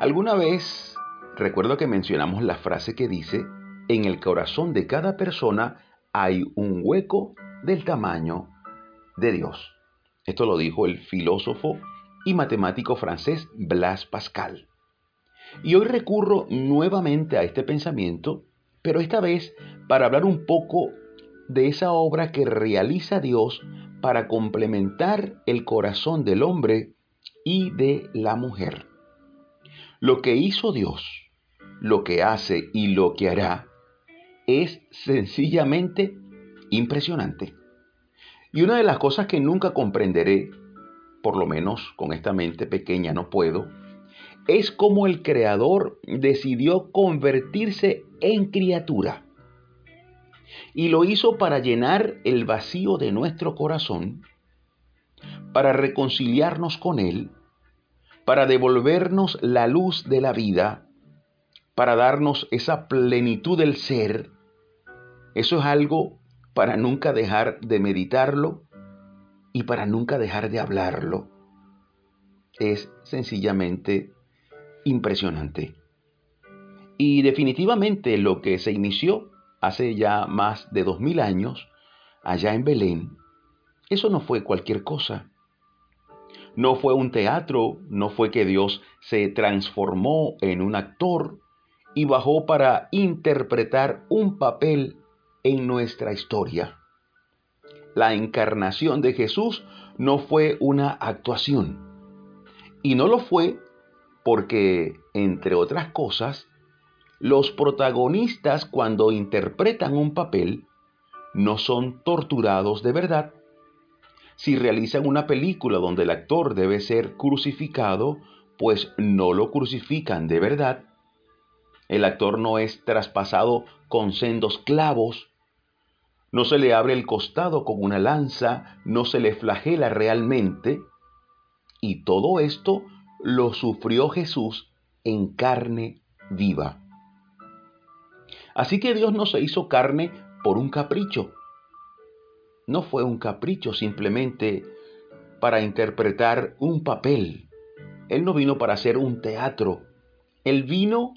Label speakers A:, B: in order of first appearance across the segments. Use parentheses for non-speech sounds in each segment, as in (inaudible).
A: Alguna vez recuerdo que mencionamos la frase que dice, en el corazón de cada persona hay un hueco del tamaño de Dios. Esto lo dijo el filósofo y matemático francés Blaise Pascal. Y hoy recurro nuevamente a este pensamiento, pero esta vez para hablar un poco de esa obra que realiza Dios para complementar el corazón del hombre y de la mujer. Lo que hizo Dios, lo que hace y lo que hará es sencillamente impresionante. Y una de las cosas que nunca comprenderé, por lo menos con esta mente pequeña no puedo, es cómo el Creador decidió convertirse en criatura. Y lo hizo para llenar el vacío de nuestro corazón, para reconciliarnos con Él, para devolvernos la luz de la vida, para darnos esa plenitud del ser. Eso es algo para nunca dejar de meditarlo y para nunca dejar de hablarlo. Es sencillamente impresionante. Y definitivamente lo que se inició hace ya más de dos mil años, allá en Belén, eso no fue cualquier cosa. No fue un teatro, no fue que Dios se transformó en un actor y bajó para interpretar un papel en nuestra historia. La encarnación de Jesús no fue una actuación. Y no lo fue porque, entre otras cosas, los protagonistas cuando interpretan un papel no son torturados de verdad. Si realizan una película donde el actor debe ser crucificado, pues no lo crucifican de verdad. El actor no es traspasado con sendos clavos, no se le abre el costado con una lanza, no se le flagela realmente. Y todo esto lo sufrió Jesús en carne viva. Así que Dios no se hizo carne por un capricho. No fue un capricho simplemente para interpretar un papel. Él no vino para hacer un teatro. Él vino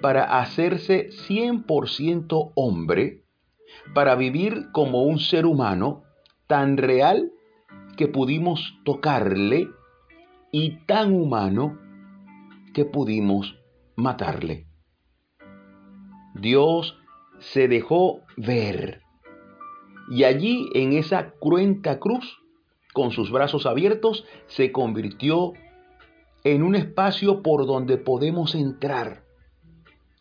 A: para hacerse 100% hombre para vivir como un ser humano tan real que pudimos tocarle y tan humano que pudimos matarle. Dios se dejó ver y allí en esa cruenta cruz, con sus brazos abiertos, se convirtió en un espacio por donde podemos entrar.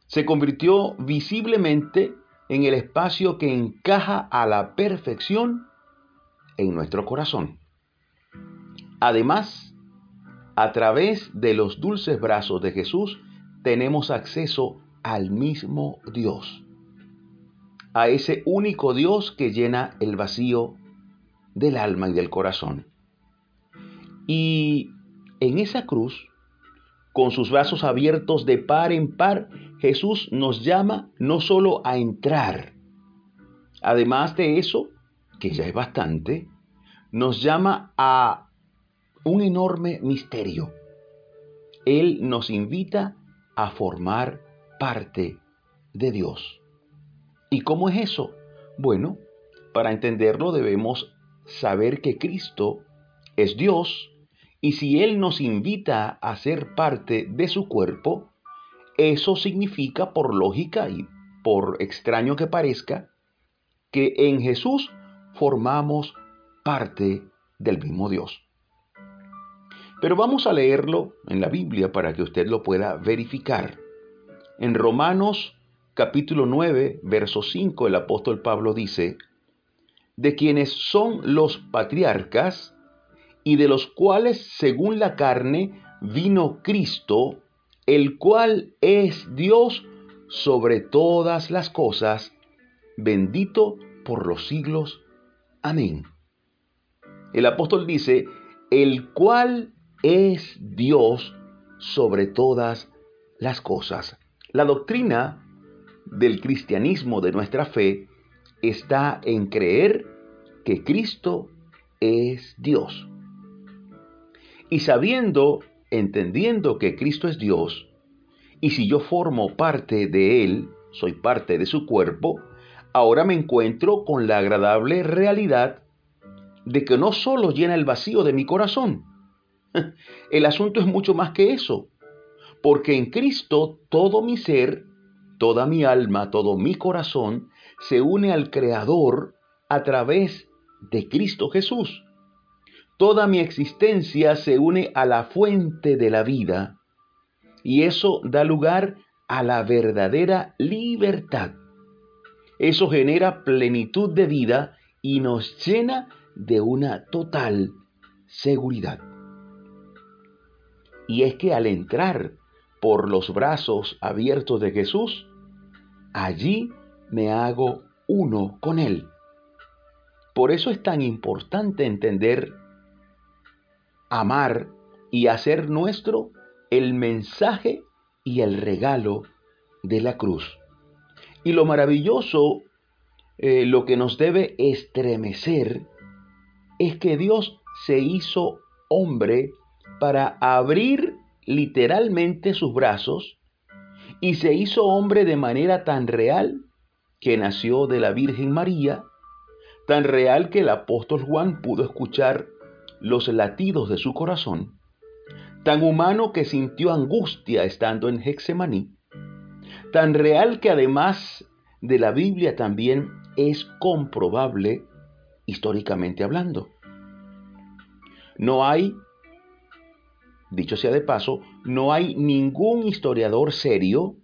A: Se convirtió visiblemente en el espacio que encaja a la perfección en nuestro corazón. Además, a través de los dulces brazos de Jesús tenemos acceso al mismo Dios, a ese único Dios que llena el vacío del alma y del corazón. Y en esa cruz, con sus brazos abiertos de par en par, Jesús nos llama no solo a entrar, además de eso, que ya es bastante, nos llama a un enorme misterio. Él nos invita a formar parte de Dios. ¿Y cómo es eso? Bueno, para entenderlo debemos saber que Cristo es Dios y si Él nos invita a ser parte de su cuerpo, eso significa, por lógica y por extraño que parezca, que en Jesús formamos parte del mismo Dios. Pero vamos a leerlo en la Biblia para que usted lo pueda verificar. En Romanos capítulo 9, verso 5, el apóstol Pablo dice, de quienes son los patriarcas y de los cuales según la carne vino Cristo, el cual es Dios sobre todas las cosas, bendito por los siglos. Amén. El apóstol dice, el cual es Dios sobre todas las cosas. La doctrina del cristianismo de nuestra fe está en creer que Cristo es Dios. Y sabiendo entendiendo que Cristo es Dios, Y si yo formo parte de Él, soy parte de su cuerpo, ahora me encuentro con la agradable realidad de que no solo llena el vacío de mi corazón, (laughs) el asunto es mucho más que eso, porque en Cristo todo mi ser, toda mi alma, todo mi corazón se une al Creador a través de Cristo Jesús. Toda mi existencia se une a la fuente de la vida y eso da lugar a la verdadera libertad. Eso genera plenitud de vida y nos llena de una total seguridad. Y es que al entrar por los brazos abiertos de Jesús, allí me hago uno con Él. Por eso es tan importante entender, amar y hacer nuestro el mensaje y el regalo de la cruz. Y lo maravilloso, eh, lo que nos debe estremecer, es que Dios se hizo hombre para abrir literalmente sus brazos y se hizo hombre de manera tan real que nació de la Virgen María, tan real que el apóstol Juan pudo escuchar los latidos de su corazón tan humano que sintió angustia estando en Hexemaní, tan real que además de la Biblia también es comprobable históricamente hablando. No hay, dicho sea de paso, no hay ningún historiador serio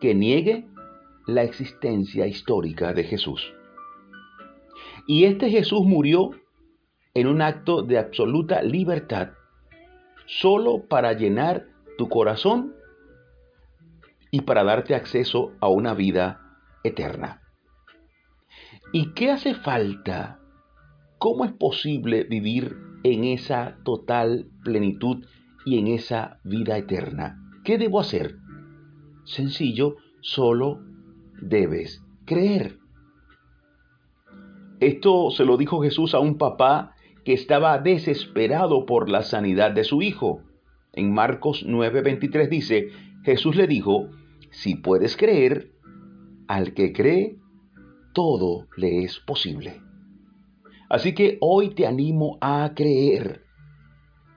A: que niegue la existencia histórica de Jesús. Y este Jesús murió en un acto de absoluta libertad solo para llenar tu corazón y para darte acceso a una vida eterna. ¿Y qué hace falta? ¿Cómo es posible vivir en esa total plenitud y en esa vida eterna? ¿Qué debo hacer? Sencillo, solo debes creer. Esto se lo dijo Jesús a un papá que estaba desesperado por la sanidad de su hijo. En Marcos 9:23 dice, Jesús le dijo, si puedes creer, al que cree, todo le es posible. Así que hoy te animo a creer.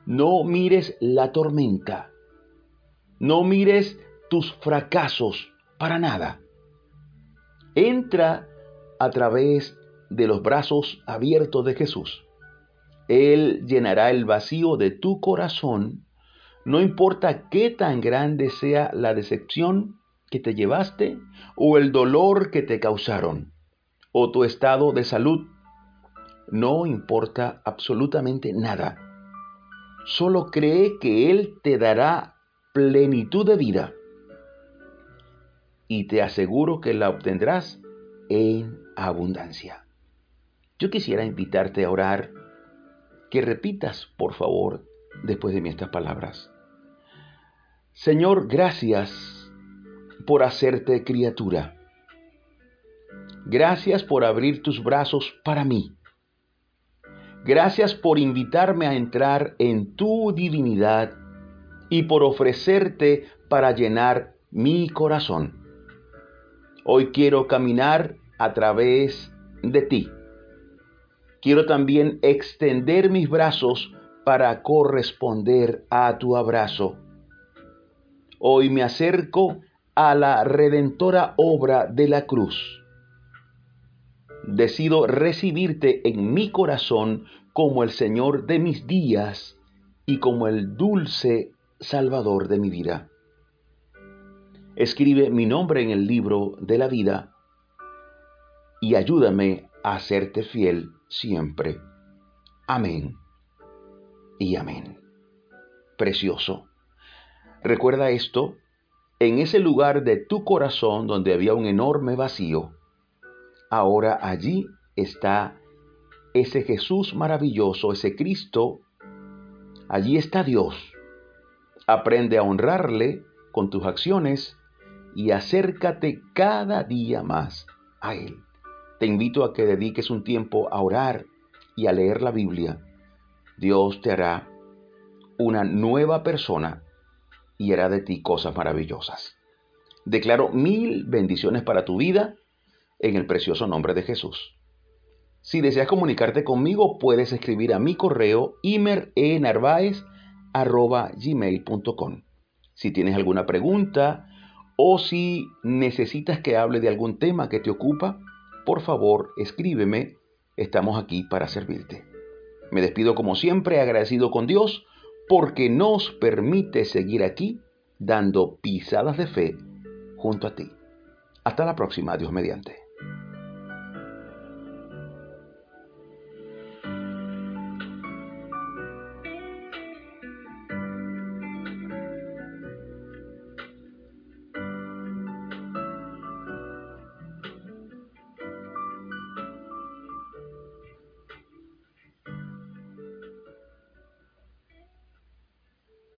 A: No mires la tormenta. No mires tus fracasos para nada. Entra a través de los brazos abiertos de Jesús él llenará el vacío de tu corazón, no importa qué tan grande sea la decepción que te llevaste o el dolor que te causaron o tu estado de salud. No importa absolutamente nada. Solo cree que Él te dará plenitud de vida. Y te aseguro que la obtendrás en abundancia. Yo quisiera invitarte a orar que repitas, por favor, después de mí estas palabras. Señor, gracias por hacerte criatura. Gracias por abrir tus brazos para mí. Gracias por invitarme a entrar en tu divinidad y por ofrecerte para llenar mi corazón. Hoy quiero caminar a través de ti quiero también extender mis brazos para corresponder a tu abrazo. Hoy me acerco a la redentora obra de la cruz. Decido recibirte en mi corazón como el Señor de mis días y como el dulce Salvador de mi vida. Escribe mi nombre en el libro de la vida y ayúdame a serte fiel siempre. Amén y amén. Precioso. Recuerda esto, en ese lugar de tu corazón donde había un enorme vacío, ahora allí está ese Jesús maravilloso, ese Cristo, allí está Dios. Aprende a honrarle con tus acciones y acércate cada día más a Él. Te invito a que dediques un tiempo a orar y a leer la Biblia. Dios te hará una nueva persona y hará de ti cosas maravillosas. Declaro mil bendiciones para tu vida en el precioso nombre de Jesús. Si deseas comunicarte conmigo, puedes escribir a mi correo imerenarvaez.gmail.com. Si tienes alguna pregunta o si necesitas que hable de algún tema que te ocupa, por favor escríbeme. Estamos aquí para servirte. Me despido como siempre agradecido con Dios porque nos permite seguir aquí dando pisadas de fe junto a ti. Hasta la próxima, Dios mediante.